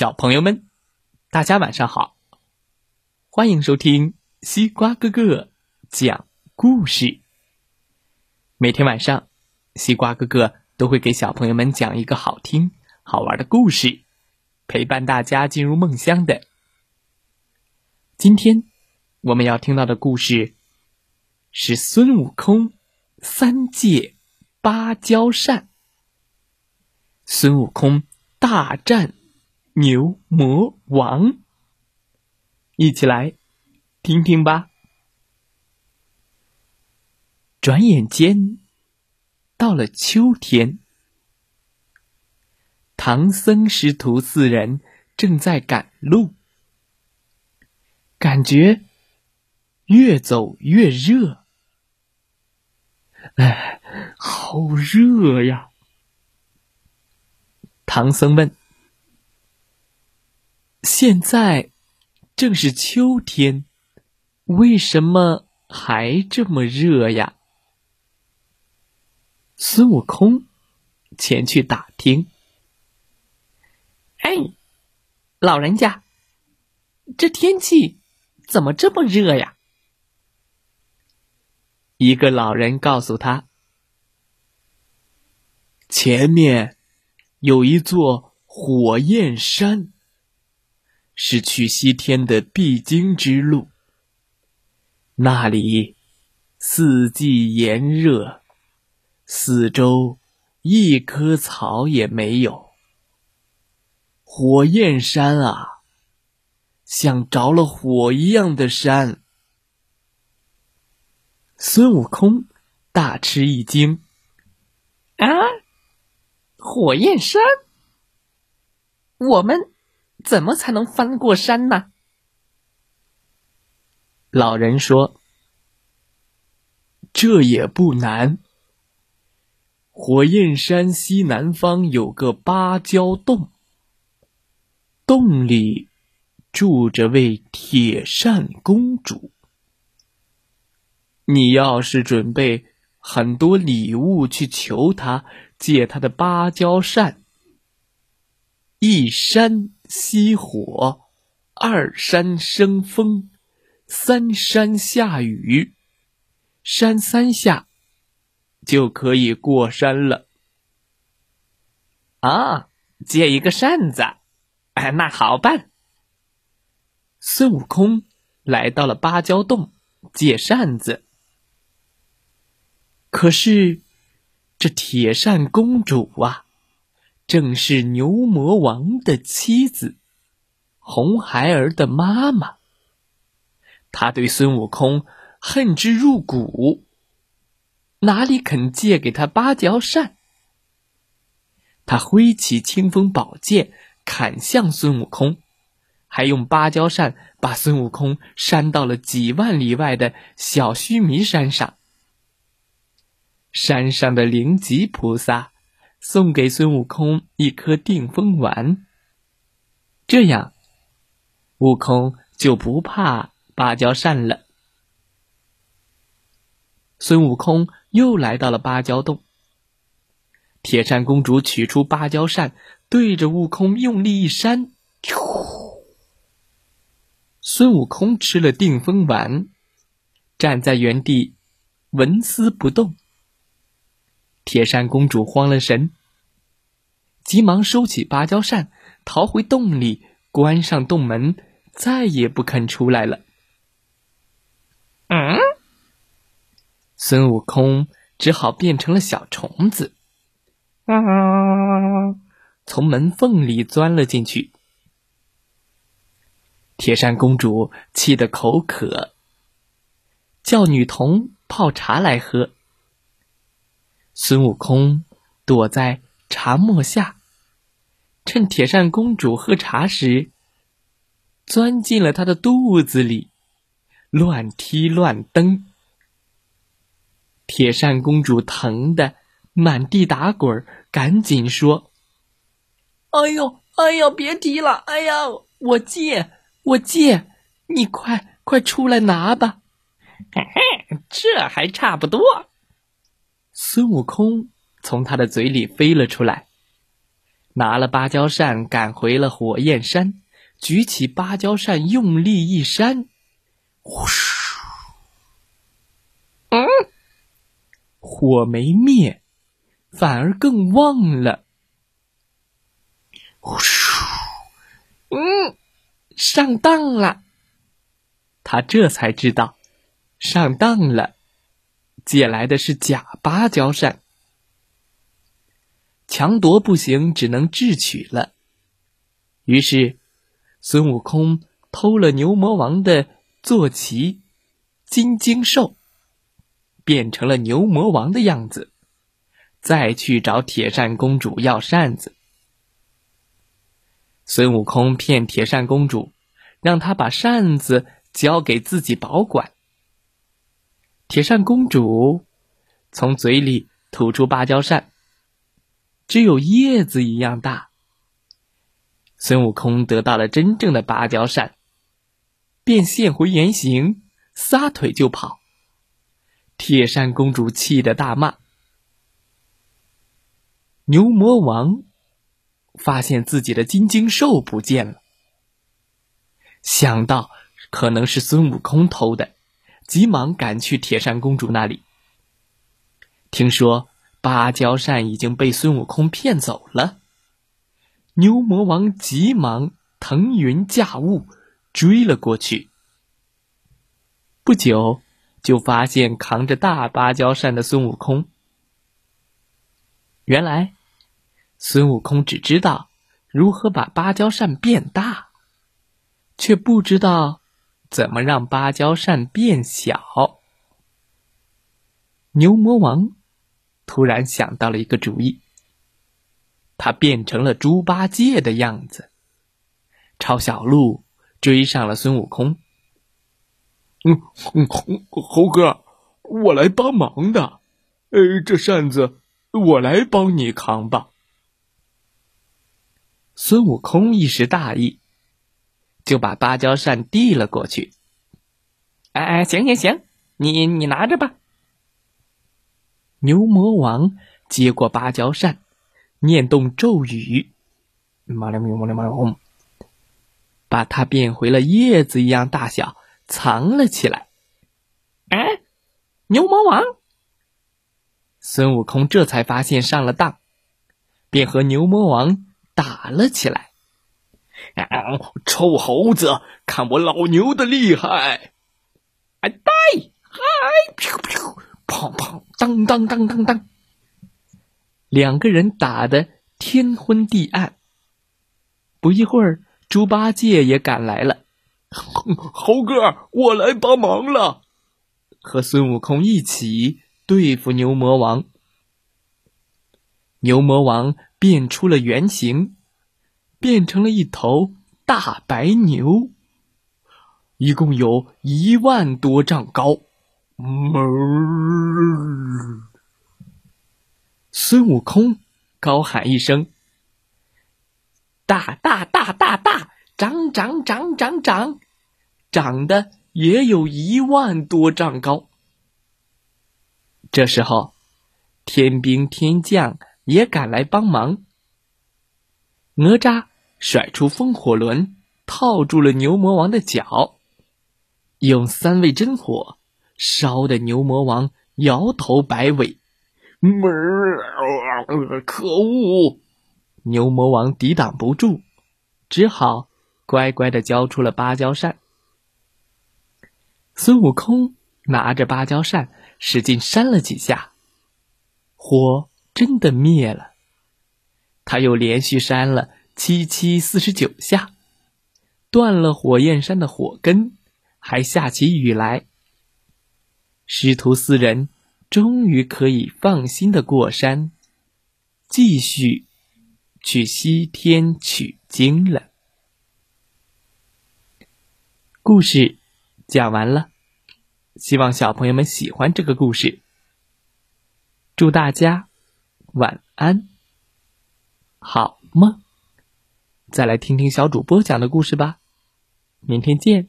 小朋友们，大家晚上好！欢迎收听西瓜哥哥讲故事。每天晚上，西瓜哥哥都会给小朋友们讲一个好听、好玩的故事，陪伴大家进入梦乡的。今天我们要听到的故事是孙悟空三借芭蕉扇。孙悟空大战牛魔王，一起来听听吧。转眼间到了秋天，唐僧师徒四人正在赶路，感觉越走越热。哎，好热呀！唐僧问：“现在正是秋天，为什么还这么热呀？”孙悟空前去打听：“哎，老人家，这天气怎么这么热呀？”一个老人告诉他：“前面。”有一座火焰山，是去西天的必经之路。那里四季炎热，四周一棵草也没有。火焰山啊，像着了火一样的山。孙悟空大吃一惊，啊！火焰山，我们怎么才能翻过山呢？老人说：“这也不难。火焰山西南方有个芭蕉洞，洞里住着位铁扇公主。你要是准备很多礼物去求她。”借她的芭蕉扇，一山熄火，二山生风，三山下雨，扇三下就可以过山了。啊，借一个扇子，哎，那好办。孙悟空来到了芭蕉洞借扇子，可是。这铁扇公主啊，正是牛魔王的妻子，红孩儿的妈妈。她对孙悟空恨之入骨，哪里肯借给他芭蕉扇？他挥起清风宝剑，砍向孙悟空，还用芭蕉扇把孙悟空扇到了几万里外的小须弥山上。山上的灵吉菩萨送给孙悟空一颗定风丸，这样，悟空就不怕芭蕉扇了。孙悟空又来到了芭蕉洞，铁扇公主取出芭蕉扇，对着悟空用力一扇，孙悟空吃了定风丸，站在原地，纹丝不动。铁扇公主慌了神，急忙收起芭蕉扇，逃回洞里，关上洞门，再也不肯出来了。嗯，孙悟空只好变成了小虫子，啊，从门缝里钻了进去。铁扇公主气得口渴，叫女童泡茶来喝。孙悟空躲在茶沫下，趁铁扇公主喝茶时，钻进了她的肚子里，乱踢乱蹬。铁扇公主疼得满地打滚，赶紧说：“哎呦，哎呦，别提了！哎呀，我借，我借，你快快出来拿吧！嘿嘿，这还差不多。”孙悟空从他的嘴里飞了出来，拿了芭蕉扇赶回了火焰山，举起芭蕉扇用力一扇，呼！嗯，火没灭，反而更旺了。呼！嗯，上当了。他这才知道，上当了，借来的是假芭蕉扇。强夺不行，只能智取了。于是，孙悟空偷了牛魔王的坐骑金睛兽，变成了牛魔王的样子，再去找铁扇公主要扇子。孙悟空骗铁扇公主，让她把扇子交给自己保管。铁扇公主从嘴里吐出芭蕉扇。只有叶子一样大。孙悟空得到了真正的芭蕉扇，便现回原形，撒腿就跑。铁扇公主气得大骂。牛魔王发现自己的金睛兽不见了，想到可能是孙悟空偷的，急忙赶去铁扇公主那里。听说。芭蕉扇已经被孙悟空骗走了，牛魔王急忙腾云驾雾追了过去。不久，就发现扛着大芭蕉扇的孙悟空。原来，孙悟空只知道如何把芭蕉扇变大，却不知道怎么让芭蕉扇变小。牛魔王。突然想到了一个主意，他变成了猪八戒的样子，朝小路追上了孙悟空。嗯嗯，猴哥，我来帮忙的，呃，这扇子我来帮你扛吧。孙悟空一时大意，就把芭蕉扇递了过去。哎哎，行行行，你你拿着吧。牛魔王接过芭蕉扇，念动咒语，把它变回了叶子一样大小，藏了起来。哎，牛魔王！孙悟空这才发现上了当，便和牛魔王打了起来。啊 臭猴子，看我老牛的厉害！哎，呆，嗨，噗噗。砰砰！当当当当当！两个人打得天昏地暗。不一会儿，猪八戒也赶来了。猴哥，我来帮忙了，和孙悟空一起对付牛魔王。牛魔王变出了原形，变成了一头大白牛，一共有一万多丈高。孙悟空高喊一声：“大大大大大，长长长长长，长得也有一万多丈高。”这时候，天兵天将也赶来帮忙。哪吒甩出风火轮，套住了牛魔王的脚，用三味真火。烧的牛魔王摇头摆尾，可恶！牛魔王抵挡不住，只好乖乖的交出了芭蕉扇。孙悟空拿着芭蕉扇，使劲扇了几下，火真的灭了。他又连续扇了七七四十九下，断了火焰山的火根，还下起雨来。师徒四人终于可以放心的过山，继续去西天取经了。故事讲完了，希望小朋友们喜欢这个故事。祝大家晚安，好梦。再来听听小主播讲的故事吧，明天见。